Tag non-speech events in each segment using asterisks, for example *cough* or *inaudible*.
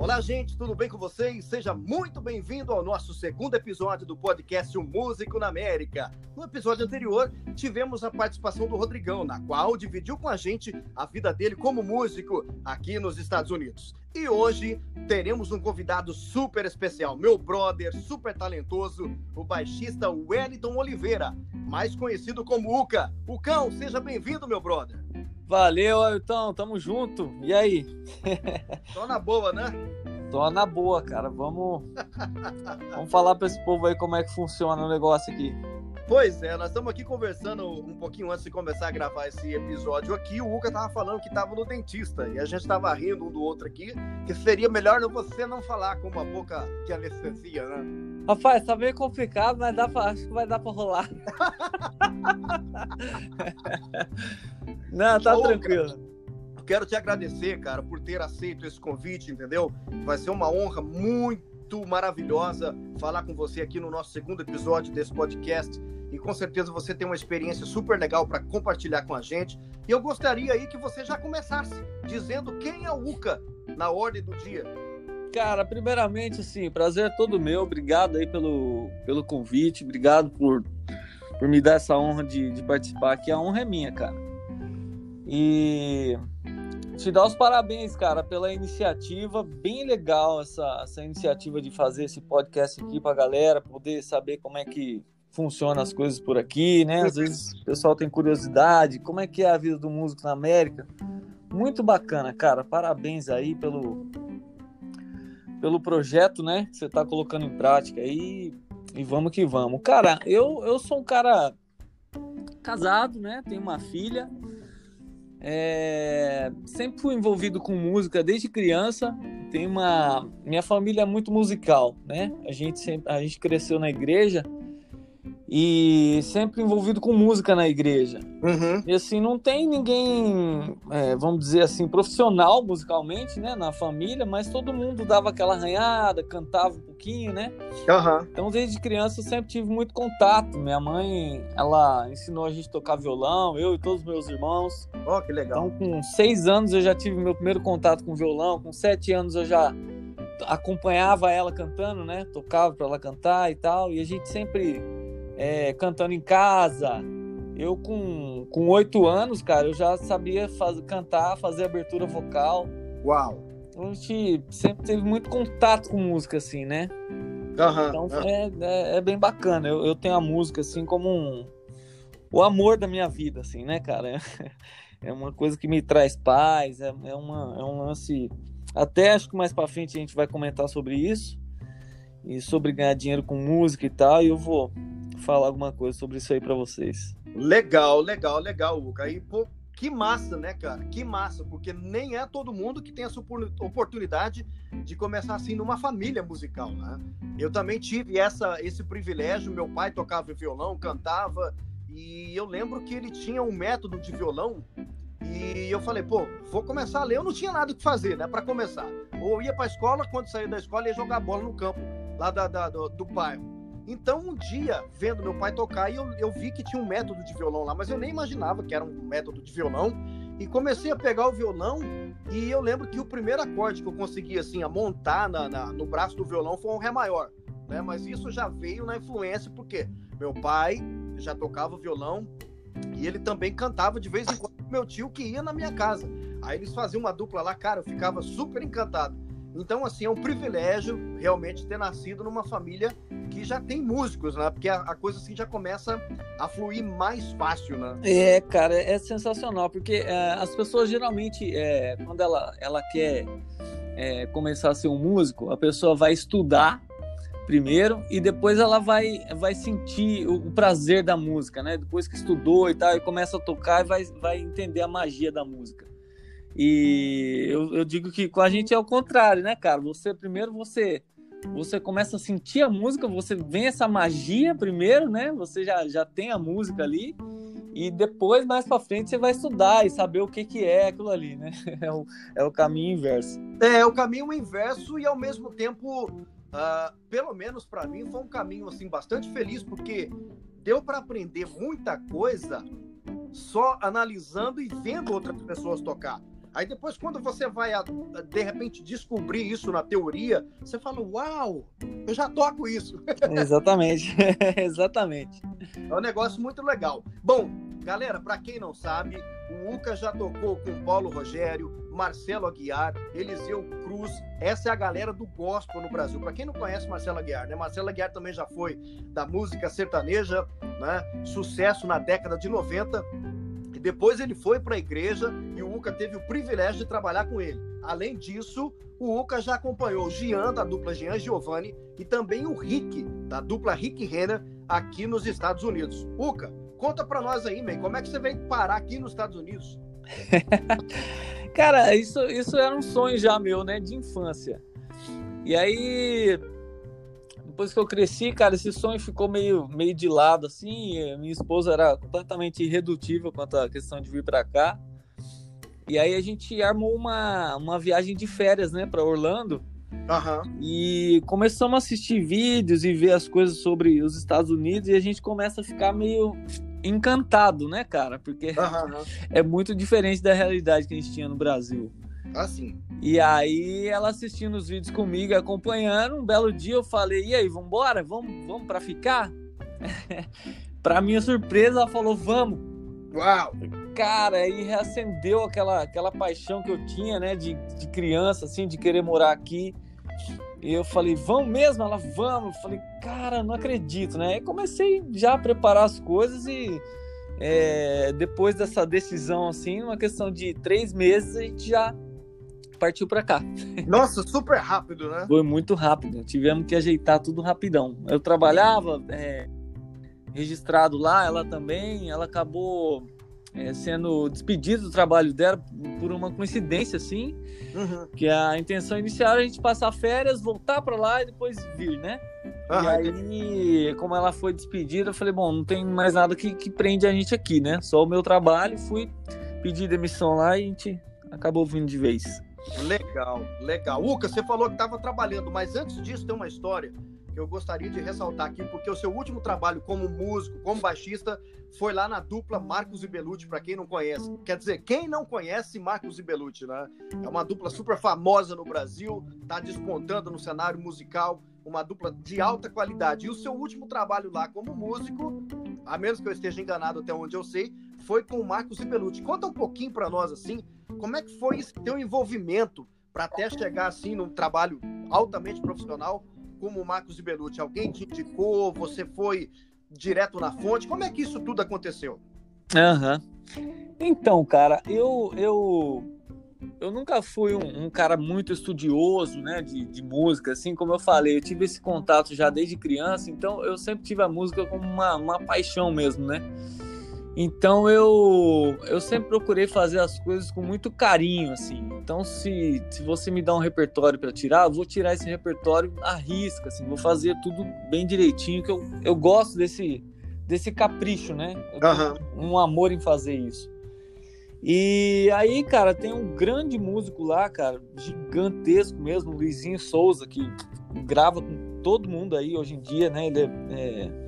Olá, gente, tudo bem com vocês? Seja muito bem-vindo ao nosso segundo episódio do podcast O Músico na América. No episódio anterior, tivemos a participação do Rodrigão, na qual dividiu com a gente a vida dele como músico aqui nos Estados Unidos. E hoje teremos um convidado super especial, meu brother, super talentoso, o baixista Wellington Oliveira, mais conhecido como Uca. Ucão, seja bem-vindo, meu brother. Valeu, Ailton, tamo junto. E aí? Tô na boa, né? Tô na boa, cara. Vamos, vamos falar para esse povo aí como é que funciona o negócio aqui. Pois é, nós estamos aqui conversando um pouquinho antes de começar a gravar esse episódio aqui. O Uca tava falando que tava no dentista e a gente tava rindo um do outro aqui, que seria melhor você não falar com uma boca de anestesia, né? Rapaz, tá meio complicado, mas dá pra, acho que vai dar pra rolar. *laughs* não, tá Ô, tranquilo. Cara quero te agradecer, cara, por ter aceito esse convite, entendeu? Vai ser uma honra muito maravilhosa falar com você aqui no nosso segundo episódio desse podcast. E com certeza você tem uma experiência super legal para compartilhar com a gente. E eu gostaria aí que você já começasse dizendo quem é o Uca na ordem do dia. Cara, primeiramente, assim, prazer é todo meu. Obrigado aí pelo, pelo convite. Obrigado por, por me dar essa honra de, de participar aqui. A honra é minha, cara. E te dar os parabéns, cara, pela iniciativa. Bem legal essa, essa iniciativa de fazer esse podcast aqui pra galera, poder saber como é que funciona as coisas por aqui, né? Às vezes o pessoal tem curiosidade, como é que é a vida do músico na América. Muito bacana, cara. Parabéns aí pelo pelo projeto, né? Que você tá colocando em prática aí. E vamos que vamos. Cara, eu, eu sou um cara casado, né? Tenho uma filha. É, sempre fui envolvido com música desde criança. Tem uma minha família é muito musical, né? A gente sempre, a gente cresceu na igreja e sempre envolvido com música na igreja. Uhum. E assim, não tem ninguém, é, vamos dizer assim, profissional musicalmente, né, na família, mas todo mundo dava aquela arranhada, cantava um pouquinho, né? Uhum. Então, desde criança, eu sempre tive muito contato. Minha mãe, ela ensinou a gente a tocar violão, eu e todos os meus irmãos. Oh, que legal. Então, com seis anos, eu já tive meu primeiro contato com violão, com sete anos, eu já acompanhava ela cantando, né? Tocava para ela cantar e tal, e a gente sempre é, cantando em casa. Eu, com oito anos, cara, eu já sabia faz, cantar, fazer abertura vocal. Uau! Então, a gente sempre teve muito contato com música, assim, né? Uhum, então uhum. É, é, é, bem bacana. Eu, eu tenho a música, assim, como um, o amor da minha vida, assim, né, cara? É, *laughs* é uma coisa que me traz paz, é, é, uma, é um lance. Até acho que mais pra frente a gente vai comentar sobre isso. E sobre ganhar dinheiro com música e tal. E eu vou falar alguma coisa sobre isso aí para vocês. Legal, legal, legal, Luca. Aí, pô, que massa, né, cara? Que massa, porque nem é todo mundo que tem essa oportunidade de começar assim numa família musical, né? Eu também tive essa, esse privilégio. Meu pai tocava violão, cantava, e eu lembro que ele tinha um método de violão. E eu falei, pô, vou começar a ler. Eu não tinha nada que fazer, né, para começar. Ou ia para escola, quando saía da escola, ia jogar bola no campo lá da, da do, do bairro. Então, um dia, vendo meu pai tocar, eu, eu vi que tinha um método de violão lá, mas eu nem imaginava que era um método de violão. E comecei a pegar o violão e eu lembro que o primeiro acorde que eu consegui, assim, a montar na, na, no braço do violão foi um Ré maior. Né? Mas isso já veio na influência, porque meu pai já tocava violão e ele também cantava de vez em quando meu tio que ia na minha casa. Aí eles faziam uma dupla lá, cara, eu ficava super encantado. Então, assim, é um privilégio realmente ter nascido numa família que já tem músicos, né? Porque a, a, coisa assim já começa a fluir mais fácil, né? É, cara, é sensacional, porque é, as pessoas geralmente, é, quando ela, ela quer é, começar a ser um músico, a pessoa vai estudar primeiro e depois ela vai, vai sentir o, prazer da música, né? Depois que estudou e tal, e começa a tocar e vai, vai entender a magia da música. E eu, eu digo que com a gente é o contrário, né, cara? Você primeiro você você começa a sentir a música, você vem essa magia primeiro, né? Você já, já tem a música ali e depois mais para frente você vai estudar e saber o que que é aquilo ali, né? *laughs* É o, é o caminho inverso. É, é o caminho inverso e ao mesmo tempo, uh, pelo menos para mim foi um caminho assim bastante feliz porque deu para aprender muita coisa só analisando e vendo outras pessoas tocar. Aí depois, quando você vai, de repente, descobrir isso na teoria, você fala, uau, eu já toco isso. *laughs* Exatamente, *laughs* exatamente. É um negócio muito legal. Bom, galera, para quem não sabe, o Uca já tocou com Paulo Rogério, Marcelo Aguiar, Eliseu Cruz. Essa é a galera do gospel no Brasil. Para quem não conhece Marcelo Aguiar, né? Marcelo Aguiar também já foi da música sertaneja, né? Sucesso na década de 90 e depois ele foi para a igreja e o Uca teve o privilégio de trabalhar com ele. Além disso, o Uca já acompanhou o Gian, da dupla Gian Giovanni, e também o Rick, da dupla Rick Renner, aqui nos Estados Unidos. Uca, conta para nós aí, man, como é que você veio parar aqui nos Estados Unidos? *laughs* Cara, isso, isso era um sonho já meu, né, de infância. E aí, depois que eu cresci, cara, esse sonho ficou meio, meio de lado, assim. Minha esposa era completamente irredutível quanto à questão de vir para cá. E aí a gente armou uma, uma viagem de férias, né, para Orlando. Uhum. E começamos a assistir vídeos e ver as coisas sobre os Estados Unidos e a gente começa a ficar meio encantado, né, cara? Porque uhum. *laughs* é muito diferente da realidade que a gente tinha no Brasil. Assim. E aí ela assistindo os vídeos comigo, acompanhando, um belo dia eu falei, e aí, vambora? Vamos, vamos para ficar? *laughs* para minha surpresa, ela falou, vamos. Uau! Cara, aí reacendeu aquela, aquela paixão que eu tinha, né, de, de criança, assim, de querer morar aqui. E eu falei, vamos mesmo? Ela, vamos. Eu falei, cara, não acredito, né? Aí comecei já a preparar as coisas e é, depois dessa decisão, assim, uma questão de três meses, a gente já partiu para cá. Nossa, super rápido, né? Foi muito rápido. Tivemos que ajeitar tudo rapidão. Eu trabalhava é, registrado lá, ela também, ela acabou é, sendo despedida do trabalho dela por uma coincidência, assim, uhum. que a intenção inicial era a gente passar férias, voltar para lá e depois vir, né? E aí, como ela foi despedida, eu falei, bom, não tem mais nada que, que prende a gente aqui, né? Só o meu trabalho, fui pedir demissão lá e a gente acabou vindo de vez. Legal, legal. Uca, você falou que estava trabalhando, mas antes disso tem uma história que eu gostaria de ressaltar aqui, porque o seu último trabalho como músico, como baixista, foi lá na dupla Marcos e Belucci, para quem não conhece. Quer dizer, quem não conhece Marcos e Belucci, né? É uma dupla super famosa no Brasil, tá despontando no cenário musical, uma dupla de alta qualidade. E o seu último trabalho lá como músico, a menos que eu esteja enganado até onde eu sei, foi com o Marcos e Belucci. Conta um pouquinho para nós assim, como é que foi esse teu envolvimento para até chegar assim num trabalho altamente profissional como o Marcos de Belucci? Alguém te indicou? Você foi direto na fonte? Como é que isso tudo aconteceu? Uhum. Então, cara, eu eu eu nunca fui um, um cara muito estudioso, né, de, de, música, assim como eu falei, eu tive esse contato já desde criança, então eu sempre tive a música como uma, uma paixão mesmo, né? Então eu eu sempre procurei fazer as coisas com muito carinho, assim. Então se, se você me dá um repertório para tirar, eu vou tirar esse repertório à risca, assim. Vou fazer tudo bem direitinho, que eu, eu gosto desse desse capricho, né? Uhum. Um amor em fazer isso. E aí, cara, tem um grande músico lá, cara, gigantesco mesmo, Luizinho Souza, que grava com todo mundo aí hoje em dia, né? Ele é, é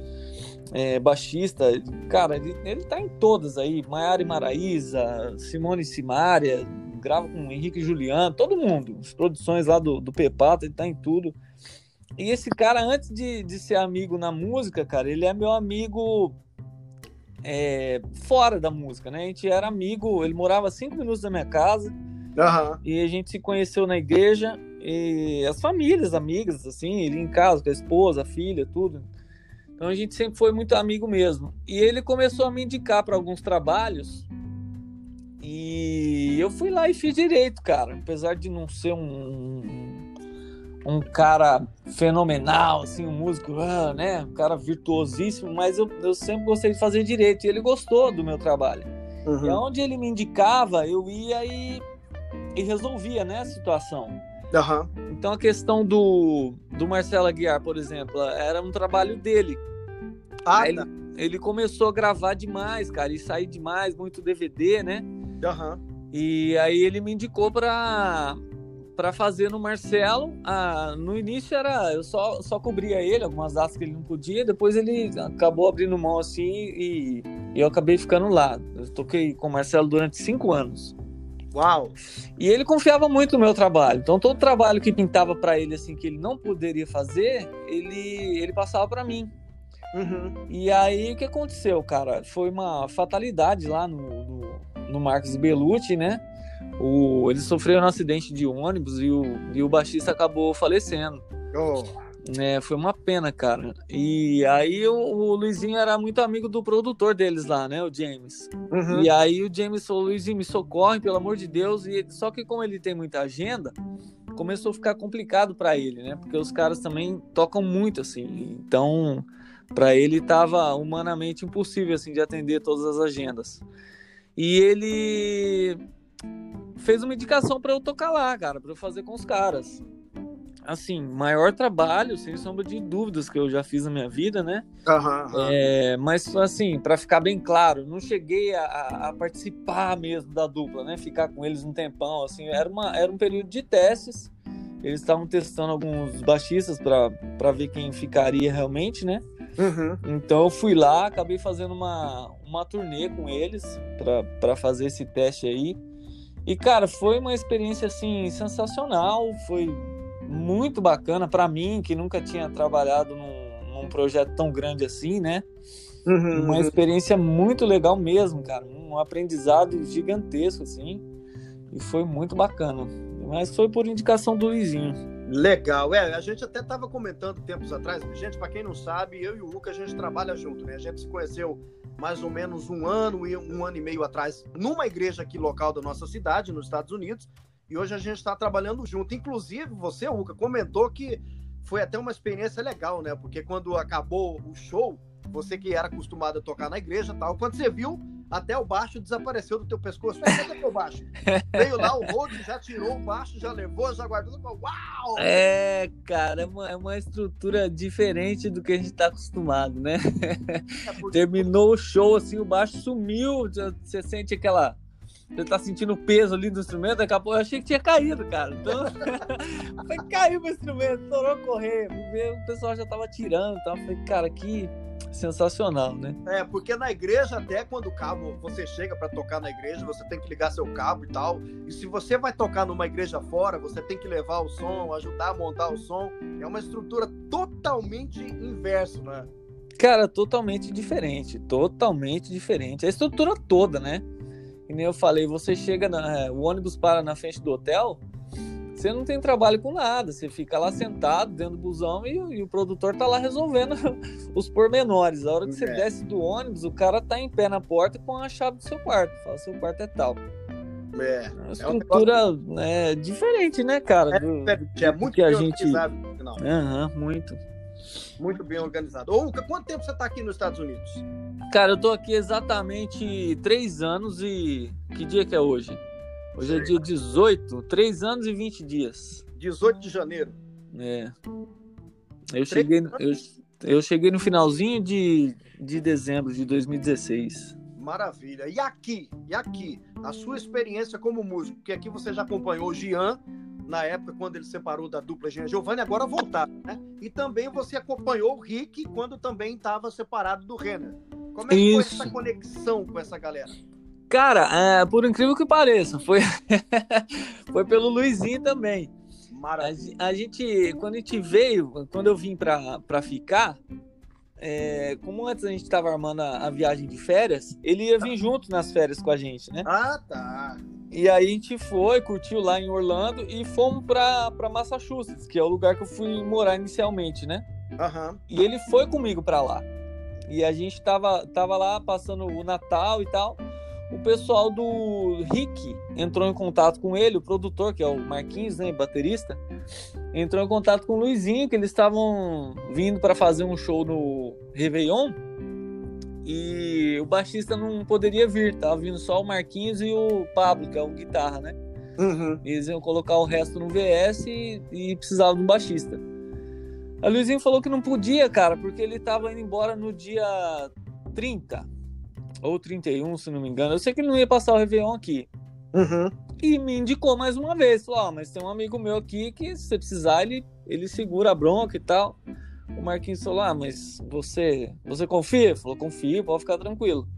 é, baixista, cara, ele, ele tá em todas aí, Maiara e Maraíza, Simone Simária, grava com Henrique Juliano, todo mundo, as produções lá do, do Pepato, ele tá em tudo. E esse cara, antes de, de ser amigo na música, cara, ele é meu amigo é, fora da música, né? A gente era amigo, ele morava cinco minutos da minha casa, uhum. e a gente se conheceu na igreja, e as famílias, amigas, assim, ele em casa com a esposa, a filha, tudo. Então a gente sempre foi muito amigo mesmo. E ele começou a me indicar para alguns trabalhos. E eu fui lá e fiz direito, cara. Apesar de não ser um, um cara fenomenal, assim, um músico, ah, né? Um cara virtuosíssimo, mas eu, eu sempre gostei de fazer direito. E ele gostou do meu trabalho. Uhum. E onde ele me indicava, eu ia e, e resolvia, né, a situação. Uhum. Então a questão do, do Marcelo Aguiar, por exemplo, era um trabalho dele. Ah, ele, ele, começou a gravar demais, cara, e sair demais, muito DVD, né? Uhum. E aí ele me indicou para para fazer no Marcelo. Ah, no início era eu só, só cobria ele, algumas datas que ele não podia, depois ele acabou abrindo mão assim e, e eu acabei ficando lá. Eu toquei com o Marcelo durante cinco anos. Uau! E ele confiava muito no meu trabalho. Então todo trabalho que pintava para ele assim que ele não poderia fazer, ele ele passava para mim. Uhum. E aí o que aconteceu, cara? Foi uma fatalidade lá no, no, no Marcos Belucci, né? O, ele sofreu um acidente de ônibus e o, e o baixista acabou falecendo. Oh. É, foi uma pena, cara. E aí o, o, Luizinho era muito amigo do produtor deles lá, né? O James. Uhum. E aí o James falou, Luizinho, me socorre, pelo amor de Deus. E só que como ele tem muita agenda, começou a ficar complicado para ele, né? Porque os caras também tocam muito, assim. Então, para ele tava humanamente impossível, assim, de atender todas as agendas. E ele fez uma indicação para eu tocar lá, cara, para eu fazer com os caras assim, maior trabalho, sem sombra de dúvidas, que eu já fiz na minha vida, né? Uhum, uhum. É, mas, assim, para ficar bem claro, não cheguei a, a, participar mesmo da dupla, né? Ficar com eles um tempão, assim, era, uma, era um período de testes. Eles estavam testando alguns baixistas para ver quem ficaria realmente, né? Uhum. Então eu fui lá, acabei fazendo uma, uma turnê com eles para fazer esse teste aí. E, cara, foi uma experiência, assim, sensacional. Foi muito bacana para mim, que nunca tinha trabalhado num, num, projeto tão grande assim, né? Uhum, uma uhum. experiência muito legal mesmo, cara. Um aprendizado gigantesco, assim. E foi muito bacana. Mas foi por indicação do Luizinho. Legal. É, a gente até estava comentando tempos atrás. Gente, para quem não sabe, eu e o Luca, a gente trabalha junto, né? A gente se conheceu mais ou menos um ano e um ano e meio atrás numa igreja aqui local da nossa cidade, nos Estados Unidos. E hoje a gente está trabalhando junto. Inclusive, você, Ruca, comentou que foi até uma experiência legal, né? Porque quando acabou o show, você que era acostumado a tocar na igreja tal, quando você viu, até o baixo desapareceu do teu pescoço. Cadê o baixo? Veio lá o Rode, já tirou o baixo, já levou, já guardou. Uau! É, cara, é uma, é uma estrutura diferente do que a gente tá acostumado, né? É porque... Terminou o show, assim, o baixo sumiu, você sente aquela você tá sentindo o peso ali do instrumento, daqui a pouco eu achei que tinha caído, cara. Então, *laughs* foi caiu o instrumento, estourou correr. O pessoal já tava tirando tal. Falei, cara, que sensacional, né? É, porque na igreja, até quando o cabo, você chega para tocar na igreja, você tem que ligar seu cabo e tal. E se você vai tocar numa igreja fora, você tem que levar o som, ajudar a montar o som. É uma estrutura totalmente inverso, né? Cara, totalmente diferente. Totalmente diferente. A estrutura toda, né? que nem eu falei, você chega, na, é, o ônibus para na frente do hotel, você não tem trabalho com nada, você fica lá sentado dentro do busão e, e o produtor tá lá resolvendo *laughs* os pormenores. A hora que você é. desce do ônibus, o cara tá em pé na porta com a chave do seu quarto, fala, seu quarto é tal. É, é uma estrutura é um negócio... né, diferente, né, cara? É, do, é muito que a gente. Aham, uhum, muito. Muito bem organizado. Ô, Luca, quanto tempo você está aqui nos Estados Unidos? Cara, eu tô aqui exatamente três anos e. Que dia que é hoje? Hoje é dia 18, 3 anos e 20 dias. 18 de janeiro. É. Eu cheguei, eu, eu cheguei no finalzinho de, de dezembro de 2016. Maravilha. E aqui, e aqui, a sua experiência como músico, porque aqui você já acompanhou o Gian, na época quando ele separou da dupla Jean Giovanni, agora voltaram, né? E também você acompanhou o Rick quando também estava separado do Renner. Como é que Isso. foi essa conexão com essa galera? Cara, é, por incrível que pareça, foi, *laughs* foi pelo Luizinho também. Maravilha. A, a, gente, quando a gente veio, quando eu vim pra, pra ficar, é, como antes a gente estava armando a, a, viagem de férias, ele ia vir junto nas férias com a gente, né? Ah, tá. E aí a gente foi, curtiu lá em Orlando e fomos para Massachusetts, que é o lugar que eu fui morar inicialmente, né? Uhum. E ele foi comigo para lá. E a gente tava, tava lá passando o Natal e tal. O pessoal do Rick entrou em contato com ele, o produtor, que é o Marquinhos, né, baterista, entrou em contato com o Luizinho, que eles estavam vindo para fazer um show no Réveillon e o baixista não poderia vir, tava vindo só o Marquinhos e o Pablo, que é o guitarra, né? Uhum. Eles iam colocar o resto no VS e, e precisavam de um baixista. A Luizinho falou que não podia, cara, porque ele tava indo embora no dia 30 ou 31, se não me engano. Eu sei que ele não ia passar o Réveillon aqui. Uhum. E me indicou mais uma vez, falou, oh, mas tem um amigo meu aqui que se você precisar, ele, ele segura a bronca e tal. O Marquinhos falou: Ah, mas você, você confia? Falou: Confio, pode ficar tranquilo.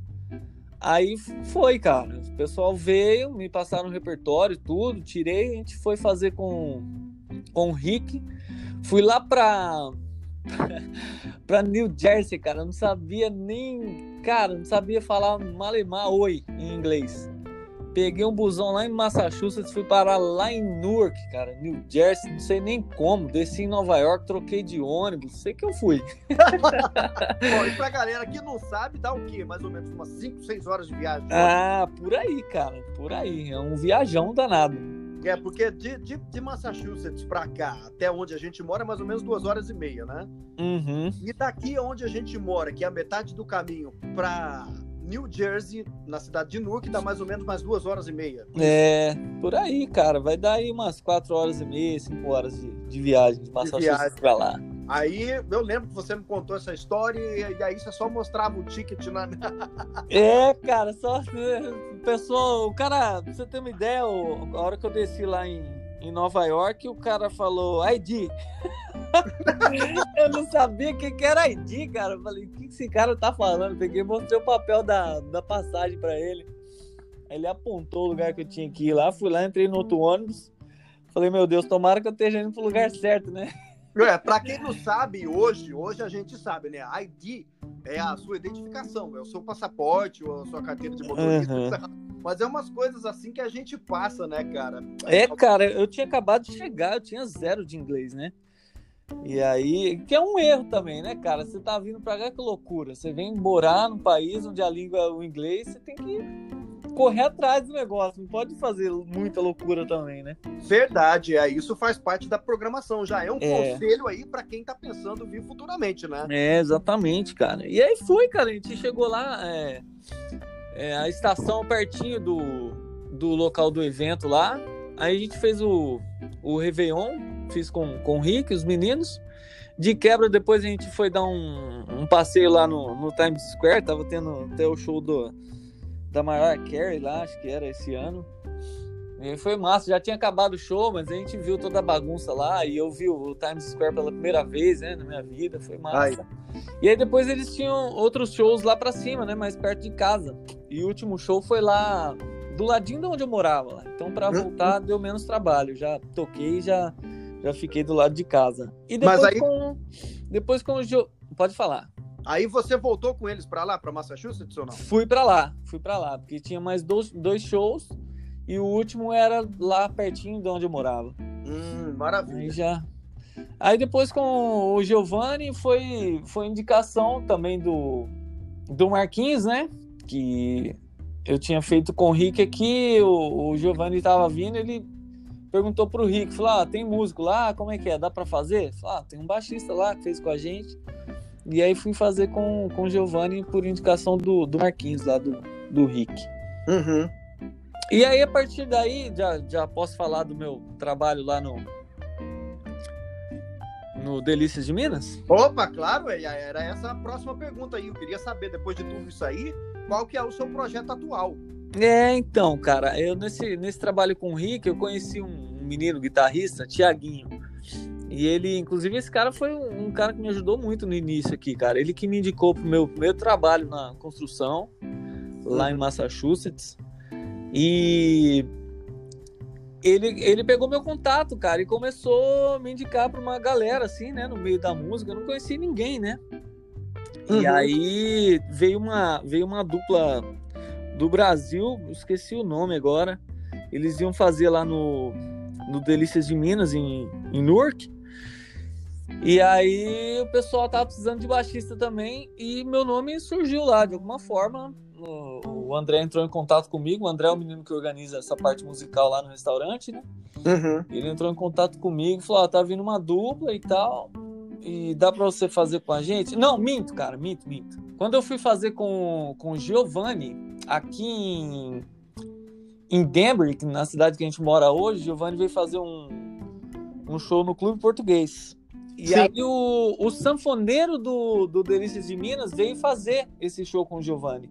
Aí foi, cara. O pessoal veio, me passaram o repertório, tudo, tirei, a gente foi fazer com, com o Rick. Fui lá pra, *laughs* pra New Jersey, cara. Eu não sabia nem. Cara, não sabia falar malemar oi em inglês. Peguei um busão lá em Massachusetts, fui parar lá em Newark, cara, New Jersey, não sei nem como. Desci em Nova York, troquei de ônibus, sei que eu fui. *laughs* Bom, e pra galera que não sabe, dá o quê? Mais ou menos umas 5, 6 horas de viagem. Ah, por aí, cara, por aí. É um viajão danado. É, porque de, de, de, Massachusetts pra cá, até onde a gente mora, é mais ou menos duas horas e meia, né? Uhum. E daqui onde a gente mora, que é a metade do caminho pra New Jersey, na cidade de Newark, dá mais ou menos mais duas horas e meia. É, por aí, cara. Vai dar aí umas quatro horas e meia, cinco horas de, de viagem de Massachusetts pra lá. Aí eu lembro que você me contou essa história e aí você só mostrava o ticket na. *laughs* é, cara, só. *laughs* *laughs* Pessoal, o cara, pra você ter uma ideia, a hora que eu desci lá em, em Nova York, o cara falou ID. *laughs* eu não sabia o que, que era ID, cara. Eu falei, o que esse cara tá falando? Peguei mostrei o papel da, da passagem para ele. Ele apontou o lugar que eu tinha que ir lá, fui lá, entrei no outro ônibus. Falei, meu Deus, tomara que eu esteja indo pro lugar certo, né? É, pra quem não sabe, hoje, hoje a gente sabe, né? ID é a sua identificação, é o seu passaporte ou a sua carteira de motorista. Uhum. Mas é umas coisas assim que a gente passa, né, cara? É, cara, eu tinha acabado de chegar, eu tinha zero de inglês, né? E aí, que é um erro também, né, cara? Você tá vindo pra cá, que loucura. Você vem morar num país onde a língua é o inglês, você tem que correr atrás do negócio, não pode fazer muita loucura também, né? Verdade, é, isso faz parte da programação, já é um é. conselho aí para quem tá pensando vir futuramente, né? É, exatamente, cara. E aí foi, cara, a gente chegou lá, é, é, a estação pertinho do, do local do evento lá, aí a gente fez o, o Réveillon, fiz com, com o Rick, os meninos. De quebra, depois a gente foi dar um, um passeio lá no, no Times Square. Tava tendo até o show do, da Mariah Carey lá, acho que era esse ano. E foi massa, já tinha acabado o show, mas a gente viu toda a bagunça lá e eu vi o Times Square pela primeira vez, né, na minha vida, foi massa. Ai. E aí depois eles tinham outros shows lá para cima, né, mais perto de casa. E o último show foi lá do ladinho de onde eu morava lá. Então para voltar deu menos trabalho, já toquei, já já fiquei do lado de casa. E depois Mas aí... com depois com o jo... pode falar. Aí você voltou com eles para lá, para Massachusetts ou não? Fui para lá, fui para lá, porque tinha mais dois, dois shows e o último era lá pertinho de onde eu morava. Hum, maravilha. Aí já. Aí depois com o Giovanni foi foi indicação também do do Marquinhos, né? Que eu tinha feito com o Rick aqui, o, o Giovanni estava vindo, ele perguntou pro Rick, falou: ah, tem músico lá, como é que é? Dá para fazer? Falou, ah, tem um baixista lá que fez com a gente. E aí fui fazer com, o Giovanni por indicação do, do Marquinhos, lá do, do Rick. Uhum. E aí, a partir daí, já, já posso falar do meu trabalho lá no. No Delícias de Minas? Opa, claro, era essa a próxima pergunta aí. Eu queria saber, depois de tudo isso aí, qual que é o seu projeto atual? É, então, cara, eu nesse, nesse trabalho com o Rick, eu conheci um, um menino guitarrista, Tiaguinho. E ele, inclusive, esse cara foi um, um, cara que me ajudou muito no início aqui, cara. Ele que me indicou pro meu primeiro trabalho na construção, lá em Massachusetts. E ele, ele pegou meu contato, cara, e começou a me indicar para uma galera, assim, né, no meio da música. Eu não conhecia ninguém, né? Uhum. E aí veio uma, veio uma dupla do Brasil, esqueci o nome agora. Eles iam fazer lá no, no Delícias de Minas, em, em Newark. E aí o pessoal tava precisando de baixista também e meu nome surgiu lá de alguma forma. O André entrou em contato comigo. O André é o menino que organiza essa parte musical lá no restaurante, né? Uhum. Ele entrou em contato comigo e falou: ah, tá vindo uma dupla e tal. E dá para você fazer com a gente? Não, minto, cara, minto, minto. Quando eu fui fazer com, com o Giovanni, aqui em, em Denver, na cidade que a gente mora hoje, o Giovanni veio fazer um, um show no Clube Português. E Sim. aí o, o sanfoneiro do, do Delícias de Minas veio fazer esse show com o Giovanni,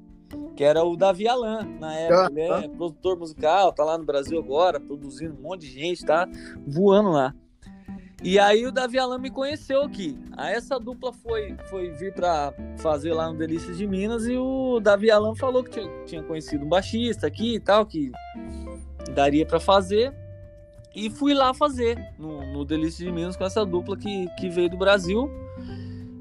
que era o Davi Alan, na época. Ele é produtor musical, tá lá no Brasil agora, produzindo um monte de gente, tá voando lá. E aí o Davi Alan me conheceu aqui. Aí essa dupla foi, foi vir para fazer lá no Delícias de Minas e o Davi Alan falou que tinha, tinha conhecido um baixista aqui e tal, que daria para fazer. E fui lá fazer no, no Delícias de Minas com essa dupla que, que veio do Brasil.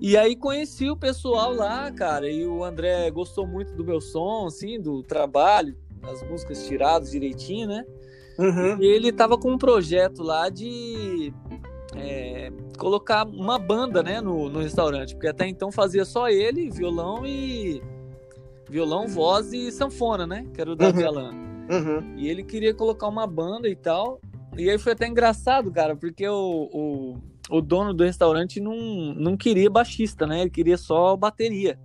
E aí conheci o pessoal lá, cara, e o André gostou muito do meu som, assim, do trabalho, as músicas tiradas direitinho, né? Uhum. E ele tava com um projeto lá de é, colocar uma banda, né, no, no restaurante, porque até então fazia só ele, violão e violão, voz e sanfona, né, que era o Davi uhum. Alan. Uhum. E ele queria colocar uma banda e tal. E aí foi até engraçado, cara, porque o, o, o dono do restaurante não, não queria baixista, né? Ele queria só bateria.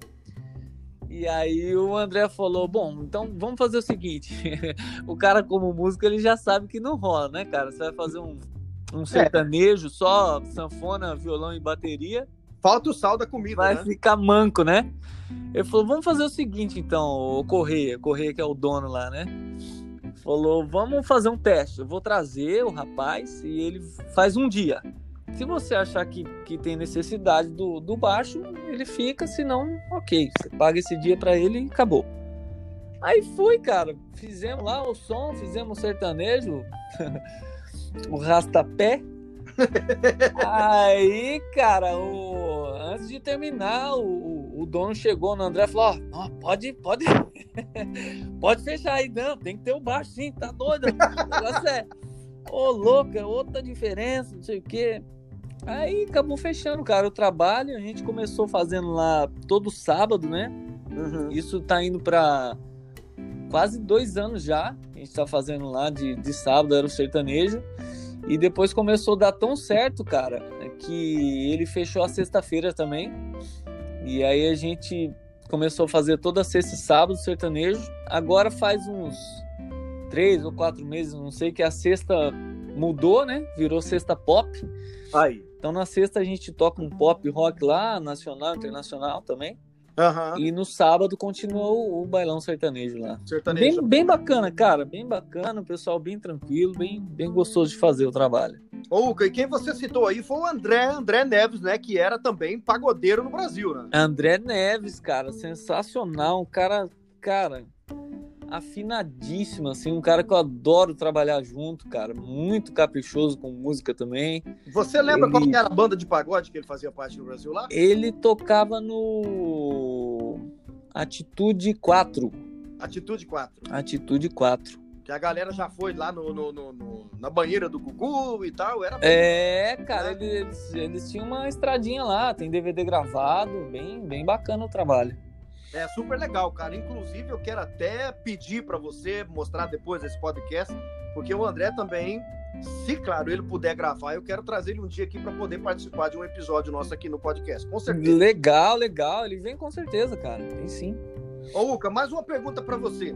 E aí o André falou: Bom, então vamos fazer o seguinte: *laughs* o cara, como músico, ele já sabe que não rola, né, cara? Você vai fazer um, um é. sertanejo, é. só sanfona, violão e bateria. Falta o sal da comida. Vai né? ficar manco, né? Ele falou: vamos fazer o seguinte, então, o Correia, Correia que é o dono lá, né? Falou: vamos fazer um teste. Eu vou trazer o rapaz e ele faz um dia. Se você achar que, que tem necessidade do, do baixo, ele fica, se não, ok. Você paga esse dia para ele e acabou. Aí fui, cara. Fizemos lá o som, fizemos o sertanejo. *laughs* o rastapé. *laughs* Aí, cara, o... antes de terminar, o, o dono chegou no André e falou: Ó, oh, pode, pode, *laughs* pode fechar aí, não, tem que ter o baixo sim, tá doido? O negócio é, ô, oh, louco, é outra diferença, não sei o quê. Aí acabou fechando, cara, o trabalho. A gente começou fazendo lá todo sábado, né? Uhum. Isso tá indo para quase dois anos já. A gente tá fazendo lá de, de sábado, era o sertanejo. E depois começou a dar tão certo, cara, que ele fechou a sexta-feira também. E aí a gente começou a fazer toda sexta e sábado sertanejo. Agora faz uns três ou quatro meses, não sei, que a sexta mudou, né? Virou sexta pop. Aí. Então na sexta a gente toca um pop rock lá, nacional, internacional também. Uhum. E no sábado continuou o bailão sertanejo lá. Sertanejo. Bem, bem bacana, cara. Bem bacana, o pessoal bem tranquilo, bem, bem gostoso de fazer o trabalho. Ô, e quem você citou aí foi o André, André Neves, né? Que era também pagodeiro no Brasil, né? André Neves, cara, sensacional. Um cara, cara, afinadíssimo, assim, um cara que eu adoro trabalhar junto, cara, muito caprichoso com música também. Você lembra ele... qual era a banda de pagode que ele fazia parte do Brasil lá? Ele tocava no Atitude 4. Atitude 4. Atitude 4. Que a galera já foi lá no, no, no, no na banheira do Gugu e tal. Era é, cara, eles, eles tinham uma estradinha lá, tem DVD gravado, bem, bem bacana o trabalho. É super legal, cara. Inclusive, eu quero até pedir para você mostrar depois esse podcast, porque o André também, se claro ele puder gravar, eu quero trazer ele um dia aqui para poder participar de um episódio nosso aqui no podcast. Com certeza. Legal, legal. Ele vem com certeza, cara. Tem sim. Ô, Luca, mais uma pergunta para você.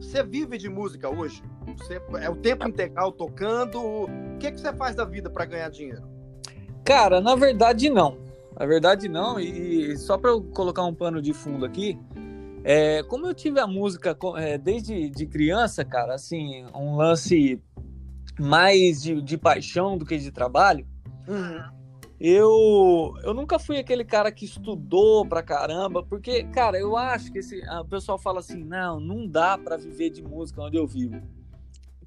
Você vive de música hoje? Você é o tempo integral tocando? O que, que você faz da vida para ganhar dinheiro? Cara, na verdade não. Na verdade, não. E só para eu colocar um pano de fundo aqui, é, como eu tive a música é, desde de criança, cara, assim, um lance mais de, de paixão do que de trabalho, uhum. eu, eu nunca fui aquele cara que estudou pra caramba, porque, cara, eu acho que esse, o pessoal fala assim, não, não dá para viver de música onde eu vivo.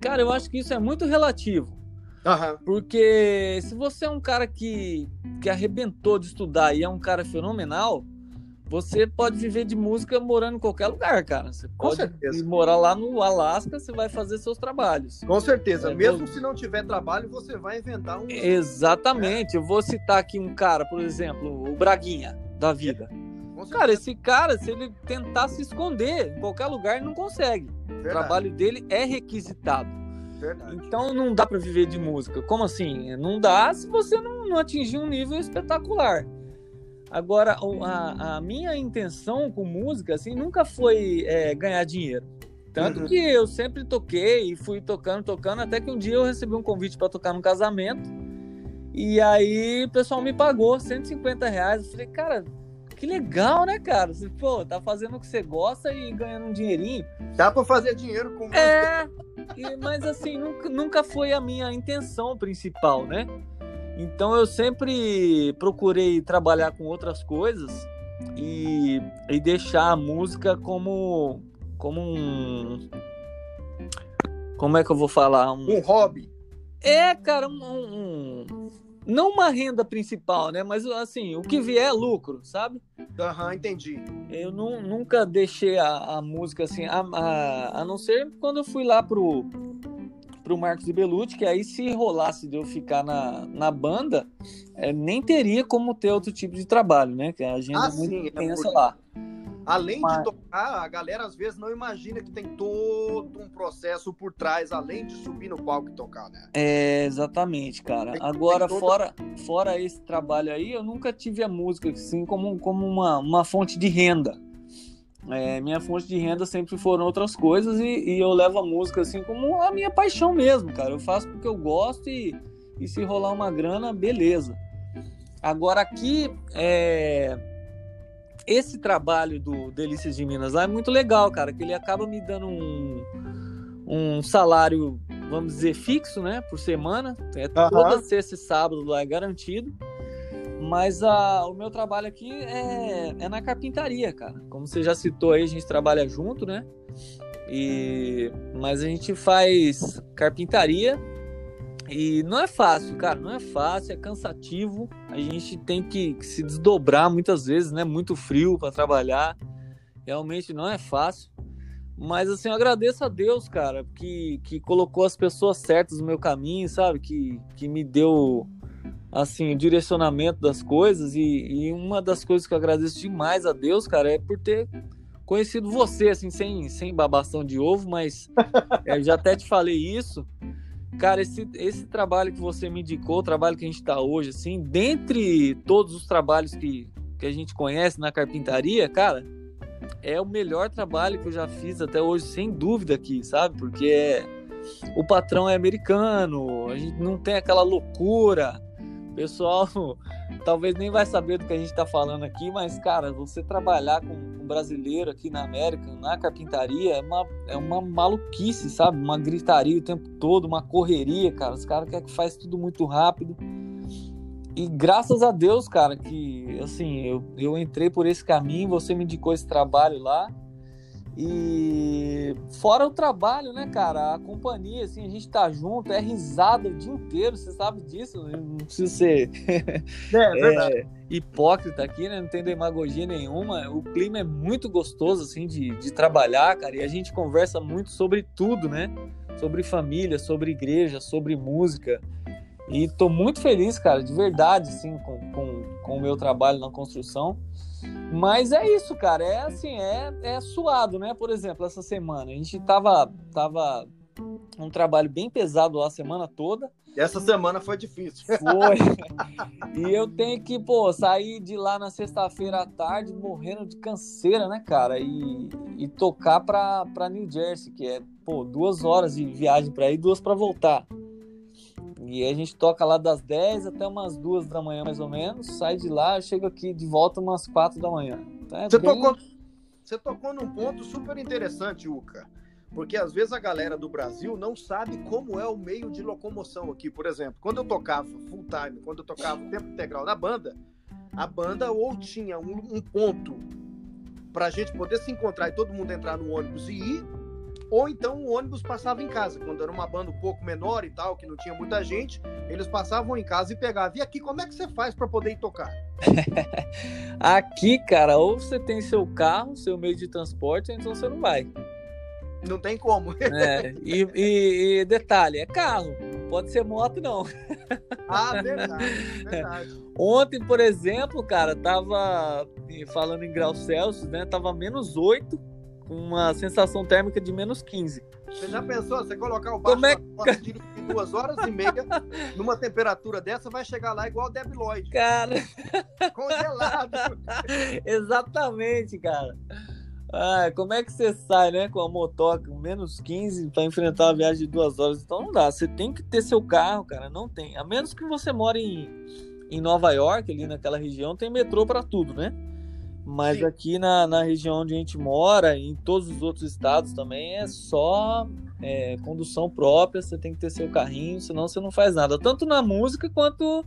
Cara, eu acho que isso é muito relativo. Uhum. Porque se você é um cara que, que arrebentou de estudar e é um cara fenomenal, você pode viver de música morando em qualquer lugar, cara. Você Com pode certeza. morar lá no Alasca, você vai fazer seus trabalhos. Com certeza. É, Mesmo vou... se não tiver trabalho, você vai inventar um. Exatamente. É. Eu vou citar aqui um cara, por exemplo, o Braguinha da vida. Cara, esse cara, se ele tentar se esconder em qualquer lugar, ele não consegue. Verdade. O trabalho dele é requisitado. Verdade. Então não dá para viver de música. Como assim? Não dá se você não, não atingir um nível espetacular. Agora, a, a, minha intenção com música assim nunca foi é, ganhar dinheiro. Tanto uhum. que eu sempre toquei e fui tocando, tocando, até que um dia eu recebi um convite para tocar num casamento. E aí o pessoal me pagou 150 reais. Eu falei, cara, que legal, né, cara? Você, pô, tá fazendo o que você gosta e ganhando um dinheirinho. Dá pra fazer dinheiro com É, e, mas assim, nunca, nunca foi a minha intenção principal, né? Então eu sempre procurei trabalhar com outras coisas e, e deixar a música como como um como é que eu vou falar um, um hobby é cara um, um, não uma renda principal né mas assim o que vier é lucro sabe Aham, uhum, entendi. Eu não, nunca deixei a, a música assim, a, a, a, não ser quando eu fui lá pro, pro Marcos e Belucci, que aí se rolasse de eu ficar na, na banda, é, nem teria como ter outro tipo de trabalho, né? Que a agenda ah, é muito sim, intensa é lá. Além Mas... de tocar, a galera às vezes não imagina que tem todo um processo por trás, além de subir no palco e tocar, né? É, exatamente, cara. Tem, Agora, tem fora, fora esse trabalho aí, eu nunca tive a música assim como, como uma, uma fonte de renda. É, minha fonte de renda sempre foram outras coisas e, e, eu levo a música assim como a minha paixão mesmo, cara. Eu faço porque eu gosto e, e se rolar uma grana, beleza. Agora aqui, é, esse trabalho do Delícias de Minas lá é muito legal, cara, que ele acaba me dando um, um salário, vamos dizer, fixo, né, por semana. É uhum. toda sexta e sábado lá é garantido. Mas a, o meu trabalho aqui é, é na carpintaria, cara. Como você já citou aí, a gente trabalha junto, né? E, mas a gente faz carpintaria e não é fácil, cara, não é fácil, é cansativo. A gente tem que se desdobrar muitas vezes, né? Muito frio para trabalhar. Realmente não é fácil. Mas assim, eu agradeço a Deus, cara, que, que colocou as pessoas certas no meu caminho, sabe? Que, que me deu assim, o direcionamento das coisas. E, e uma das coisas que eu agradeço demais a Deus, cara, é por ter conhecido você, assim, sem, sem babação de ovo, mas *laughs* é, já até te falei isso. Cara, esse, esse trabalho que você me indicou, o trabalho que a gente está hoje, assim, dentre todos os trabalhos que, que a gente conhece na carpintaria, cara, é o melhor trabalho que eu já fiz até hoje, sem dúvida aqui, sabe? Porque é, o patrão é americano, a gente não tem aquela loucura. Pessoal *laughs* talvez nem vai saber do que a gente está falando aqui, mas, cara, você trabalhar com um brasileiro aqui na América, na carpintaria, é uma, é uma maluquice, sabe? Uma gritaria o tempo todo, uma correria, cara. Os caras querem que faz tudo muito rápido. E graças a Deus, cara, que assim, eu, eu entrei por esse caminho, você me indicou esse trabalho lá. E fora o trabalho, né, cara? A companhia, assim, a gente tá junto, é risada o dia inteiro, você sabe disso, né? não precisa ser é, é, *laughs* hipócrita aqui, né? Não tem demagogia nenhuma. O clima é muito gostoso, assim, de, de trabalhar, cara, e a gente conversa muito sobre tudo, né? Sobre família, sobre igreja, sobre música. E tô muito feliz, cara, de verdade, assim, com, com, com o meu trabalho na construção. Mas é isso, cara. É assim, é, é suado, né? Por exemplo, essa semana a gente tava, tava um trabalho bem pesado lá a semana toda. Essa semana foi difícil. Foi. *laughs* e eu tenho que, pô, sair de lá na sexta-feira à tarde morrendo de canseira, né, cara? E, e tocar pra, pra New Jersey, que é, pô, duas horas de viagem pra ir, duas pra voltar. E a gente toca lá das 10 até umas 2 da manhã, mais ou menos. Sai de lá, chega aqui de volta umas 4 da manhã. Então é você, bem... tocou, você tocou num ponto super interessante, Uca. Porque às vezes a galera do Brasil não sabe como é o meio de locomoção aqui. Por exemplo, quando eu tocava full time, quando eu tocava tempo integral na banda, a banda ou tinha um, um ponto para a gente poder se encontrar e todo mundo entrar no ônibus e ir, ou então o ônibus passava em casa, quando era uma banda um pouco menor e tal, que não tinha muita gente, eles passavam em casa e pegavam. E aqui, como é que você faz para poder ir tocar? *laughs* aqui, cara, ou você tem seu carro, seu meio de transporte, ou então você não vai. Não tem como. é, e, e, e, detalhe, é carro, não pode ser moto, não. Ah, verdade, verdade. *laughs* Ontem, por exemplo, cara, tava falando em graus Celsius, né? Tava menos 8 uma sensação térmica de menos 15. Você já pensou? Você colocar o baixo Como é... de duas horas e meia *laughs* numa temperatura dessa, vai chegar lá igual o Debi Lloyd. Cara. Congelado. *laughs* Exatamente, cara. Ah, como é que você sai, né, com a motoca menos 15 para enfrentar uma viagem de duas horas? Então não dá. Você tem que ter seu carro, cara. Não tem. A menos que você mora em, em Nova York, ali naquela região, tem metrô para tudo, né? Mas Sim. aqui na, na região onde a gente mora, em todos os outros estados também, é só é, condução própria, você tem que ter seu carrinho, senão você não faz nada. Tanto na música quanto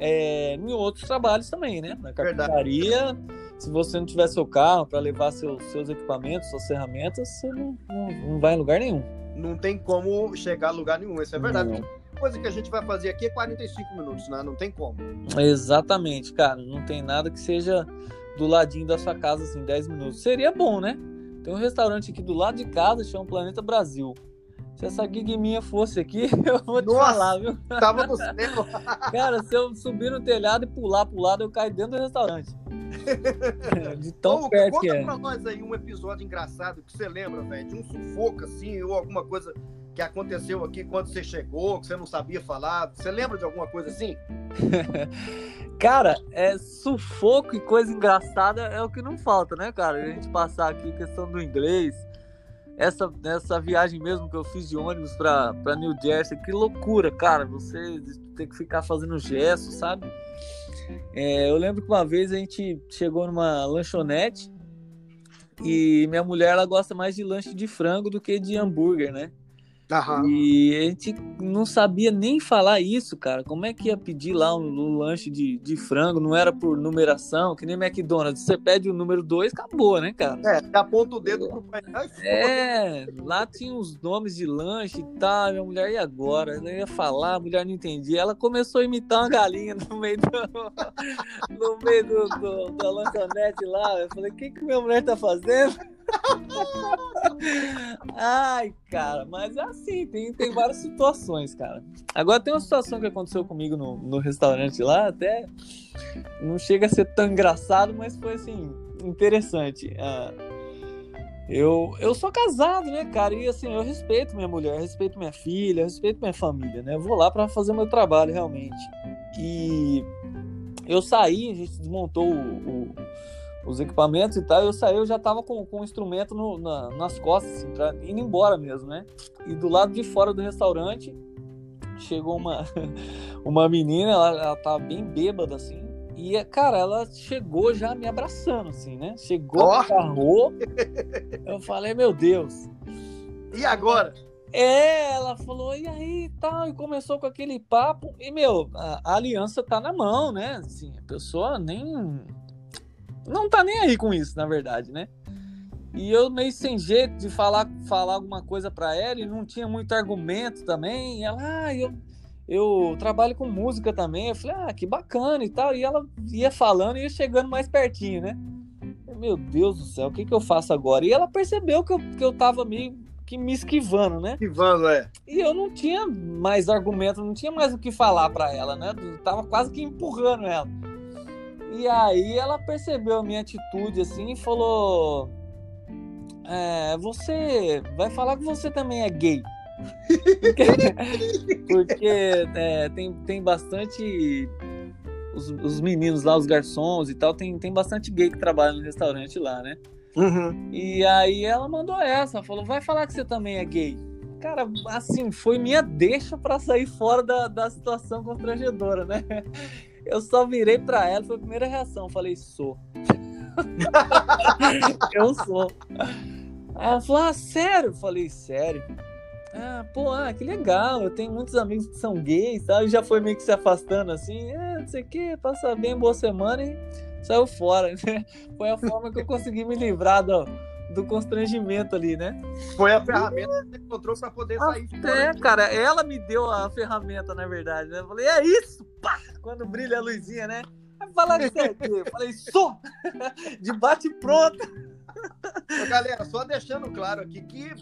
é, em outros trabalhos também, né? Na carpintaria, se você não tiver seu carro para levar seus, seus equipamentos, suas ferramentas, você não, não, não, vai em lugar nenhum. Não tem como chegar a lugar nenhum, isso é verdade. Não coisa que a gente vai fazer aqui é 45 minutos, né? Não tem como. Exatamente, cara. Não tem nada que seja do ladinho da sua casa, assim, 10 minutos. Seria bom, né? Tem um restaurante aqui do lado de casa, chama Planeta Brasil. Se essa gig minha fosse aqui, *laughs* eu vou te Nossa, falar, viu? Tava no cinema. *laughs* Cara, se eu subir no telhado e pular pro lado, eu caio dentro do restaurante. *laughs* De tão Ô, perto conta que é. pra nós aí um episódio engraçado que você lembra, velho, de um sufoco assim, ou alguma coisa que aconteceu aqui quando você chegou, que você não sabia falar. Você lembra de alguma coisa assim? *laughs* cara, é sufoco e coisa engraçada é o que não falta, né, cara? A gente passar aqui questão do inglês. Essa, essa viagem mesmo que eu fiz de ônibus para New Jersey, que loucura, cara. Você ter que ficar fazendo gesto, sabe? É, eu lembro que uma vez a gente chegou numa lanchonete e minha mulher ela gosta mais de lanche de frango do que de hambúrguer, né? Uhum. E a gente não sabia nem falar isso, cara. Como é que ia pedir lá um, um lanche de, de frango? Não era por numeração, que nem McDonald's. Você pede o número 2, acabou, né, cara? É, aponta o dedo pro pai. É, lá tinha os nomes de lanche e tal. Minha mulher, e agora? Eu ia falar, a mulher não entendia. Ela começou a imitar uma galinha *laughs* no meio do, no meio do, do, da lanchonete lá. Eu falei, o que, que minha mulher tá fazendo? Ai, cara, mas é assim, tem, tem várias situações, cara. Agora tem uma situação que aconteceu comigo no, no restaurante lá, até não chega a ser tão engraçado, mas foi assim, interessante. Ah, eu, eu sou casado, né, cara? E assim, eu respeito minha mulher, respeito minha filha, respeito minha família, né? Eu vou lá para fazer meu trabalho realmente. E eu saí, a gente desmontou o, o os equipamentos e tal, eu saí, eu já tava com, com o instrumento no, na, nas costas, assim, pra ir embora mesmo, né? E do lado de fora do restaurante chegou uma, *laughs* uma menina, ela, ela tava bem bêbada, assim, e, cara, ela chegou já me abraçando, assim, né? Chegou, oh. agarrou, eu falei, meu Deus. E agora? É, ela falou, e aí, tal, e começou com aquele papo, e, meu, a, a aliança tá na mão, né? Assim, a pessoa nem não tá nem aí com isso, na verdade, né? E eu meio sem jeito de falar, falar alguma coisa para ela e não tinha muito argumento também. E ela, ah, eu, eu trabalho com música também. Eu falei, ah, que bacana e tal. E ela ia falando e ia chegando mais pertinho, né? Meu Deus do céu, o que, que eu faço agora? E ela percebeu que eu, que eu tava meio que me esquivando, né? Esquivando, é. E eu não tinha mais argumento, não tinha mais o que falar para ela, né? Eu tava quase que empurrando ela. E aí ela percebeu a minha atitude assim e falou: é, Você vai falar que você também é gay. porque, *laughs* porque é, tem, tem bastante. Os, os, meninos lá, os garçons e tal, tem, tem bastante gay que trabalha no restaurante lá, né? Uhum. E aí ela mandou essa, falou: vai falar que você também é gay. Cara, assim, foi minha deixa para sair fora da, da situação constrangedora, né? Eu só virei pra ela, foi a primeira reação. Falei, sou. *laughs* eu sou. Aí ela falou, ah, sério? falei, sério. Ah, pô, ah, que legal. Eu tenho muitos amigos que são gays, tal. E já foi meio que se afastando assim. É, não sei o que, passa bem, boa semana e saiu fora. *laughs* Né? Foi a forma que eu consegui me livrar do, do constrangimento ali, né? Foi a ferramenta que você encontrou para poder sair É, cara, ela me deu a ferramenta, na verdade. Né? Eu falei, é isso! Pá! Quando brilha a luzinha, né? Falar você Eu falei, sou! *laughs* De bate pronto! Galera, só deixando claro aqui que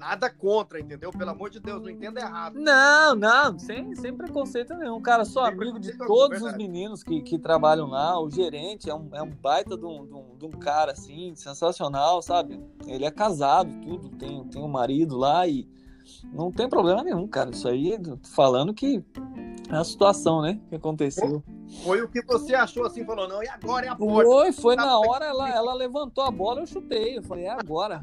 nada contra, entendeu? Pelo amor de Deus, não entenda errado. Não, não, sem, sem preconceito nenhum. Cara, sou sem amigo de todos os meninos que, que trabalham lá. O gerente é um, é um baita de um, de, um, de um cara, assim, sensacional, sabe? Ele é casado, tudo, tem, tem um marido lá e não tem problema nenhum, cara. Isso aí, falando que é a situação, né? Que aconteceu. Foi o que você achou assim, falou, não, e agora é a porta. Foi, foi na hora, ela, ela levantou a bola, eu chutei. Eu falei, é agora.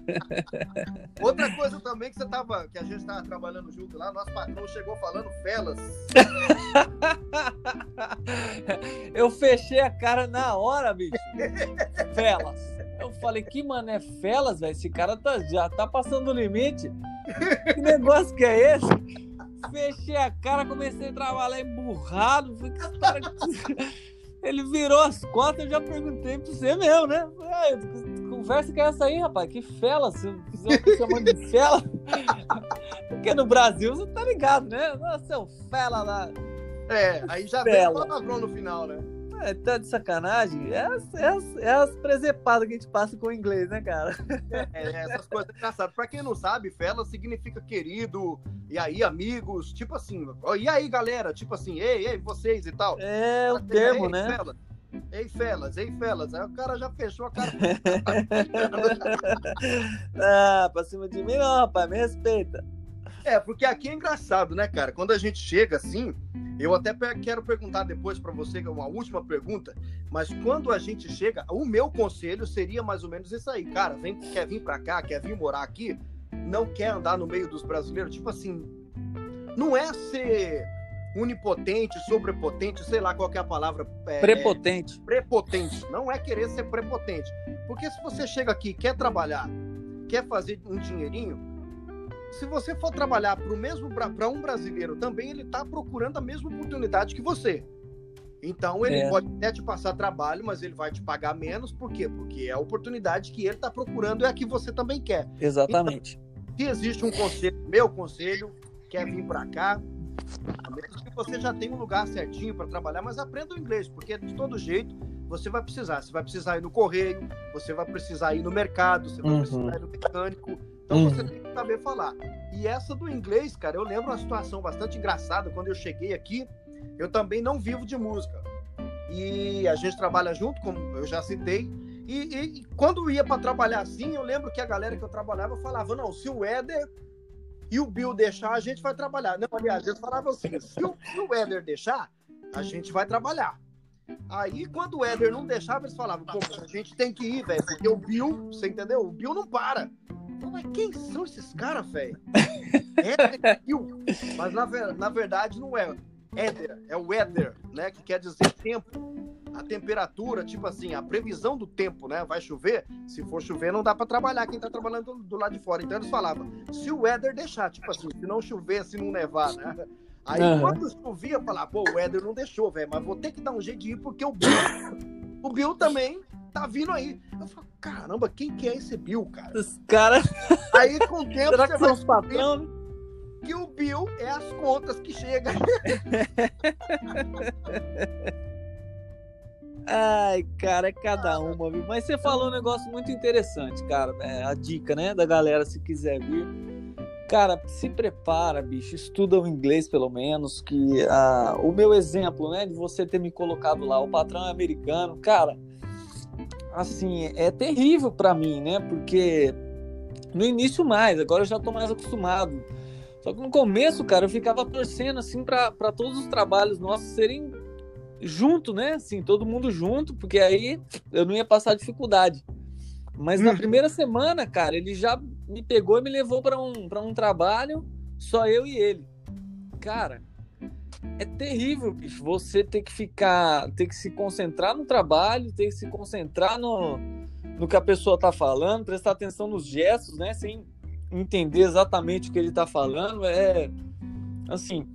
*laughs* Outra coisa também que você tava, que a gente tava trabalhando junto lá, nosso patrão chegou falando felas. *laughs* eu fechei a cara na hora, bicho. *laughs* Felas. Eu falei, que mano é felas, velho? Esse cara tá, já tá passando o limite. Que negócio que é esse? Fechei a cara, comecei a trabalhar emburrado. Falei, *laughs* Ele virou as costas, eu já perguntei pra você mesmo, né? Ah, conversa que é essa aí, rapaz? Que fela? Você chamando de fela? *laughs* Porque no Brasil você tá ligado, né? Nossa, é um fela lá. É, aí já fela. vem palavrão no final, né? É, tá de sacanagem. É as, é, as, é as presepadas que a gente passa com o inglês, né, cara? É, é essas coisas engraçadas. Pra quem não sabe, fela significa querido, e aí, amigos, tipo assim, e aí, galera, tipo assim, ei, ei, vocês e tal. É o termo, ei, né? Fela. Ei, felas, ei, felas. Aí o cara já fechou a cara. *laughs* ah, pra cima de mim não, rapaz, me respeita. É, porque aqui é engraçado, né, cara? Quando a gente chega assim, eu até quero perguntar depois para você, uma última pergunta, mas quando a gente chega, o meu conselho seria mais ou menos isso aí, cara, vem, quer vir para cá, quer vir morar aqui, não quer andar no meio dos brasileiros, tipo assim, não é ser unipotente, sobrepotente, sei lá qual é a palavra. É, prepotente. Prepotente. Não é querer ser prepotente. Porque se você chega aqui, quer trabalhar, quer fazer um dinheirinho, se você for trabalhar para o mesmo para um brasileiro também, ele está procurando a mesma oportunidade que você. Então ele é. pode até te passar trabalho, mas ele vai te pagar menos, por quê? Porque é a oportunidade que ele está procurando é a que você também quer. Exatamente. Então, se existe um conselho, meu conselho, quer vir para cá, a menos que você já tenha um lugar certinho para trabalhar, mas aprenda o inglês, porque de todo jeito você vai precisar. Você vai precisar ir no correio, você vai precisar ir no mercado, você vai uhum. precisar ir no mecânico, então você uhum. tem que saber falar. E essa do inglês, cara, eu lembro uma situação bastante engraçada. Quando eu cheguei aqui, eu também não vivo de música. E a gente trabalha junto, como eu já citei. E, e, e quando ia para trabalhar assim, eu lembro que a galera que eu trabalhava falava: não, se o Éder e o Bill deixar, a gente vai trabalhar. Não, aliás, eles falavam assim: se o, se o Éder deixar, a gente vai trabalhar. Aí, quando o Éder não deixava, eles falavam: pô, a gente tem que ir, velho, porque o Bill, você entendeu? O Bill não para. Mas quem são esses caras, velho? *laughs* Éder. Mas na, na verdade não é Éder, é o weather, né? Que quer dizer tempo. A temperatura, tipo assim, a previsão do tempo, né? Vai chover? Se for chover, não dá para trabalhar quem tá trabalhando do, do, lado de fora. Então eles falavam, se o weather deixar, tipo assim, se não chover, se não nevar, né? Aí uhum. quando chovia, falava, pô, o weather não deixou, velho, mas vou ter que dar um jeito de ir, porque o Bill, o Bill também tá vindo aí. Eu falo, caramba, quem que é esse Bill, cara? Os caras. Aí com o tempo Será você vai os patrão, né? que o Bill é as contas que chegam. *laughs* Ai, cara, é cada uma, viu? Mas você falou um negócio muito interessante, cara. É, a dica, né, da galera, se quiser vir. Cara, se prepara, bicho, estuda o inglês pelo menos, que uh, o meu exemplo, né, de você ter me colocado lá, o patrão é americano, cara, assim, é terrível para mim, né, porque no início mais, agora eu já tô mais acostumado, só que no começo, cara, eu ficava torcendo, assim, para todos os trabalhos nossos serem junto, né, assim, todo mundo junto, porque aí eu não ia passar dificuldade. Mas na uhum. primeira semana, cara, ele já me pegou e me levou para um, um trabalho, só eu e ele. Cara, é terrível, bicho. Você ter que ficar, ter que se concentrar no trabalho, ter que se concentrar no, no que a pessoa tá falando, prestar atenção nos gestos, né? Sem entender exatamente o que ele tá falando. É, assim,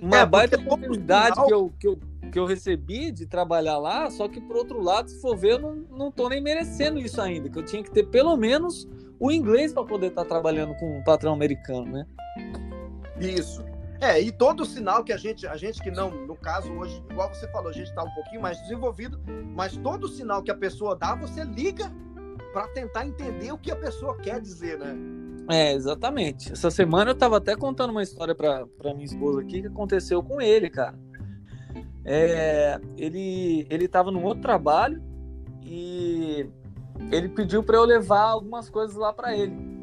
uma é, baita oportunidade final... que eu, que eu que eu recebi de trabalhar lá, só que por outro lado, se for ver, eu não, não tô nem merecendo isso ainda, que eu tinha que ter pelo menos o inglês para poder estar tá trabalhando com um patrão americano, né? Isso. É, e todo sinal que a gente, a gente que não, no caso hoje, igual você falou, a gente está um pouquinho mais desenvolvido, mas todo sinal que a pessoa dá, você liga para tentar entender o que a pessoa quer dizer, né? É, exatamente. Essa semana eu estava até contando uma história para minha esposa aqui que aconteceu com ele, cara. É, ele ele estava num outro trabalho e ele pediu para eu levar algumas coisas lá para ele.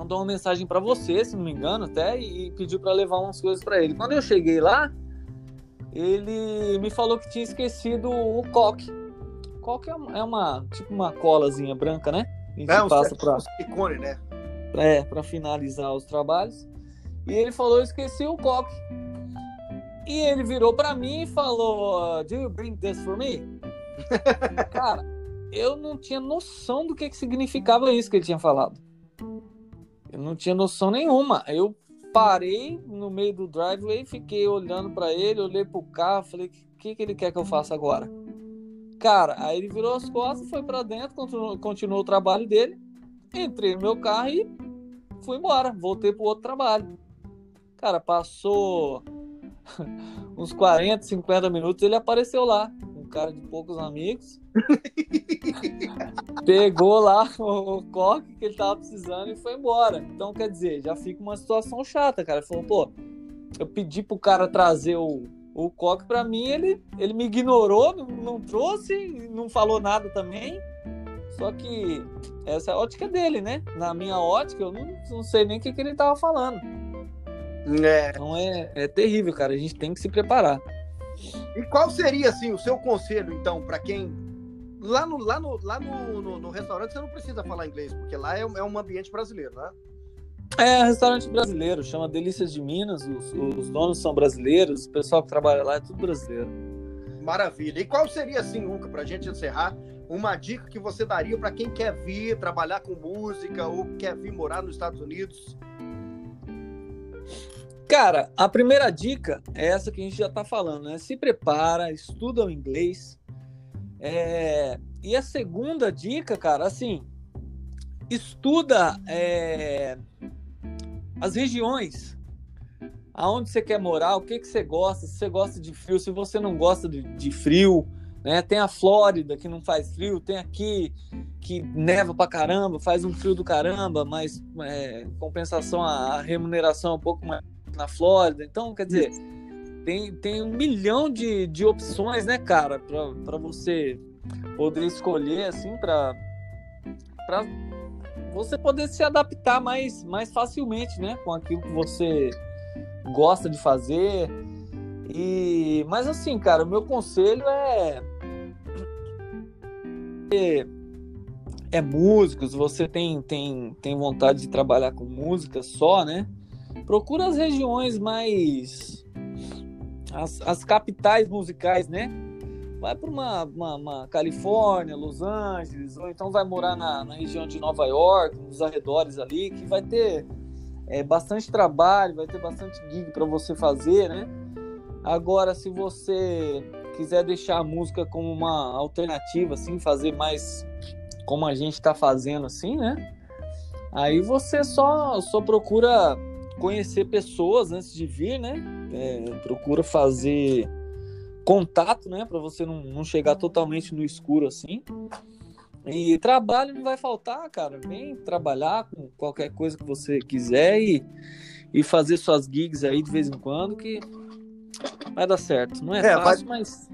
Mandou uma mensagem para você, se não me engano, até e pediu para levar umas coisas para ele. Quando eu cheguei lá, ele me falou que tinha esquecido o coque. Coque é uma, é uma tipo uma colazinha branca, né? A gente é, passa para silicone, né? É, para finalizar os trabalhos. E ele falou: eu esqueci o coque. E ele virou para mim e falou: Do you bring this for me? *laughs* Cara, eu não tinha noção do que, que significava isso que ele tinha falado. Eu não tinha noção nenhuma. Eu parei no meio do driveway, fiquei olhando para ele, olhei pro carro, falei: o que, que ele quer que eu faça agora? Cara, aí ele virou as costas, foi para dentro, continuou, continuou o trabalho dele. Entrei no meu carro e fui embora. Voltei pro outro trabalho. Cara, passou *laughs* uns 40, 50 minutos, ele apareceu lá cara de poucos amigos. *laughs* pegou lá o, o coque que ele tava precisando e foi embora. Então, quer dizer, já fica uma situação chata, cara. Ele falou, pô, eu pedi pro cara trazer o, o coque pra mim, ele, ele me ignorou, não, não trouxe, não falou nada também. Só que essa é a ótica dele, né? Na minha ótica, eu não, não sei nem o que, que ele tava falando. É. Então é, é terrível, cara. A gente tem que se preparar. E qual seria, assim, o seu conselho, então, para quem. Lá, no, lá, no, lá no, no, no, restaurante você não precisa falar inglês, porque lá é, é um ambiente brasileiro, né? É, restaurante brasileiro, chama Delícias de Minas, os, os donos são brasileiros, o pessoal que trabalha lá é tudo brasileiro. Maravilha. E qual seria, assim, Luca, para a gente encerrar, uma dica que você daria para quem quer vir trabalhar com música ou quer vir morar nos Estados Unidos? Cara, a primeira dica é essa que a gente já está falando, né? Se prepara, estuda o inglês. É... E a segunda dica, cara, assim, estuda é... as regiões, aonde você quer morar, o que, que você gosta, se você gosta de frio, se você não gosta de, de frio, né? Tem a Flórida que não faz frio, tem aqui que neva pra caramba, faz um frio do caramba, mas é, compensação a remuneração é um pouco mais na Flórida. Então, quer dizer, tem, tem um milhão de, de opções, né, cara, para você poder escolher, assim, para você poder se adaptar mais, mais facilmente, né, com aquilo que você gosta de fazer. E, mas assim, cara, o meu conselho é, é é músicos, você tem, tem, tem vontade de trabalhar com música só, né? Procura as regiões mais. As, as capitais musicais, né? Vai para uma, uma, uma, Califórnia, Los Angeles, ou então vai morar na, na região de Nova York, nos arredores ali, que vai ter é, bastante trabalho, vai ter bastante gig para você fazer, né? Agora, se você quiser deixar a música como uma alternativa, assim, fazer mais como a gente está fazendo, assim, né? Aí você só, só procura conhecer pessoas antes de vir, né? É, procura fazer contato, né? Para você não, não chegar totalmente no escuro assim. E trabalho não vai faltar, cara. Vem trabalhar com qualquer coisa que você quiser e, e fazer suas gigs aí de vez em quando que vai dar certo. Não é, é fácil, mas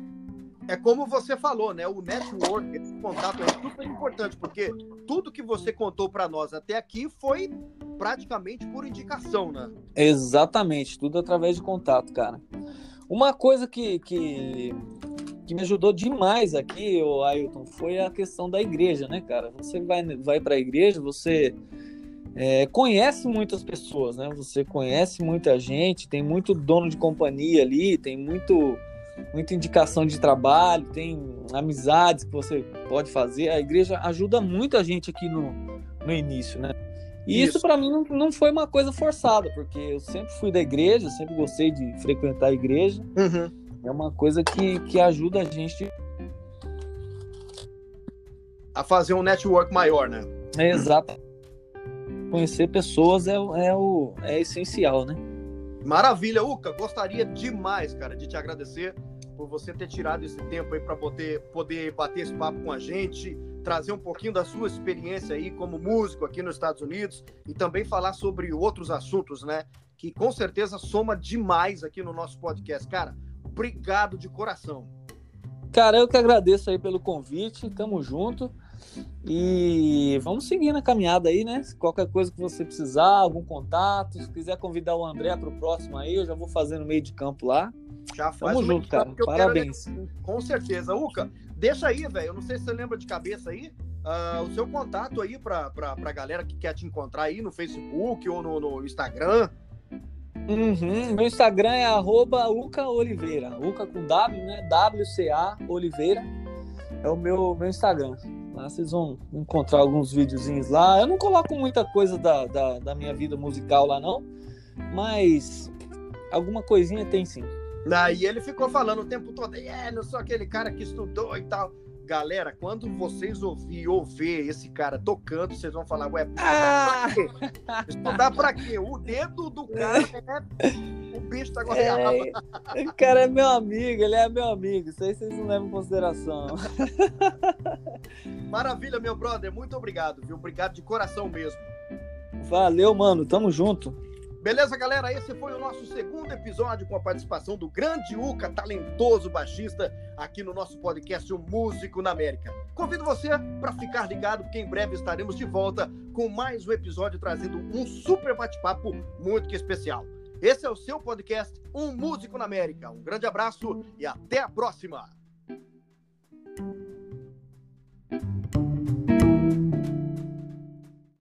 é como você falou, né? O network, esse contato é super importante, porque tudo que você contou para nós até aqui foi praticamente por indicação, né? Exatamente, tudo através de contato, cara. Uma coisa que, que, que me ajudou demais aqui, o Ailton, foi a questão da igreja, né, cara? Você vai, vai para a igreja, você é, conhece muitas pessoas, né? Você conhece muita gente, tem muito dono de companhia ali, tem muito muita indicação de trabalho, tem amizades que você pode fazer. A igreja ajuda muito a gente aqui no, no início, né? E isso, isso para mim não, não foi uma coisa forçada, porque eu sempre fui da igreja, sempre gostei de frequentar a igreja. Uhum. É uma coisa que, que ajuda a gente a fazer um network maior, né? É, exato. Conhecer pessoas é, é, o, é essencial, né? Maravilha, Uca. Gostaria demais, cara, de te agradecer por você ter tirado esse tempo aí para poder, poder bater esse papo com a gente, trazer um pouquinho da sua experiência aí como músico aqui nos Estados Unidos e também falar sobre outros assuntos, né? Que com certeza soma demais aqui no nosso podcast. Cara, obrigado de coração. Cara, eu que agradeço aí pelo convite. Tamo junto. E vamos seguir na caminhada aí, né? Qualquer coisa que você precisar, algum contato, se quiser convidar o André para o próximo aí, eu já vou fazer no meio de campo lá. Já faz Tamo junto, cara. Parabéns. Quero... Com certeza. Uca, deixa aí, velho. Eu não sei se você lembra de cabeça aí. Uh, o seu contato aí para a galera que quer te encontrar aí no Facebook ou no, no Instagram. Uhum. Meu Instagram é arroba Uca Oliveira. Uca com W, né? WCA Oliveira. É o meu, meu Instagram. Lá vocês vão encontrar alguns videozinhos lá. Eu não coloco muita coisa da, da, da minha vida musical lá, não. Mas alguma coisinha tem sim. Daí ele ficou falando o tempo todo, é, não sou aquele cara que estudou e tal. Galera, quando vocês ouvir ou ver esse cara tocando, vocês vão falar, ué, ah! pra quê? Estudar pra quê? O dedo do cara *laughs* é. O bicho tá goleado. É, o cara é meu amigo, ele é meu amigo. Isso aí vocês não levam em consideração. *laughs* Maravilha, meu brother. Muito obrigado, viu? Obrigado de coração mesmo. Valeu, mano. Tamo junto. Beleza, galera? Esse foi o nosso segundo episódio com a participação do grande Uca, talentoso baixista, aqui no nosso podcast O Músico na América. Convido você para ficar ligado, porque em breve estaremos de volta com mais um episódio trazendo um super bate-papo muito que especial. Esse é o seu podcast Um Músico na América. Um grande abraço e até a próxima!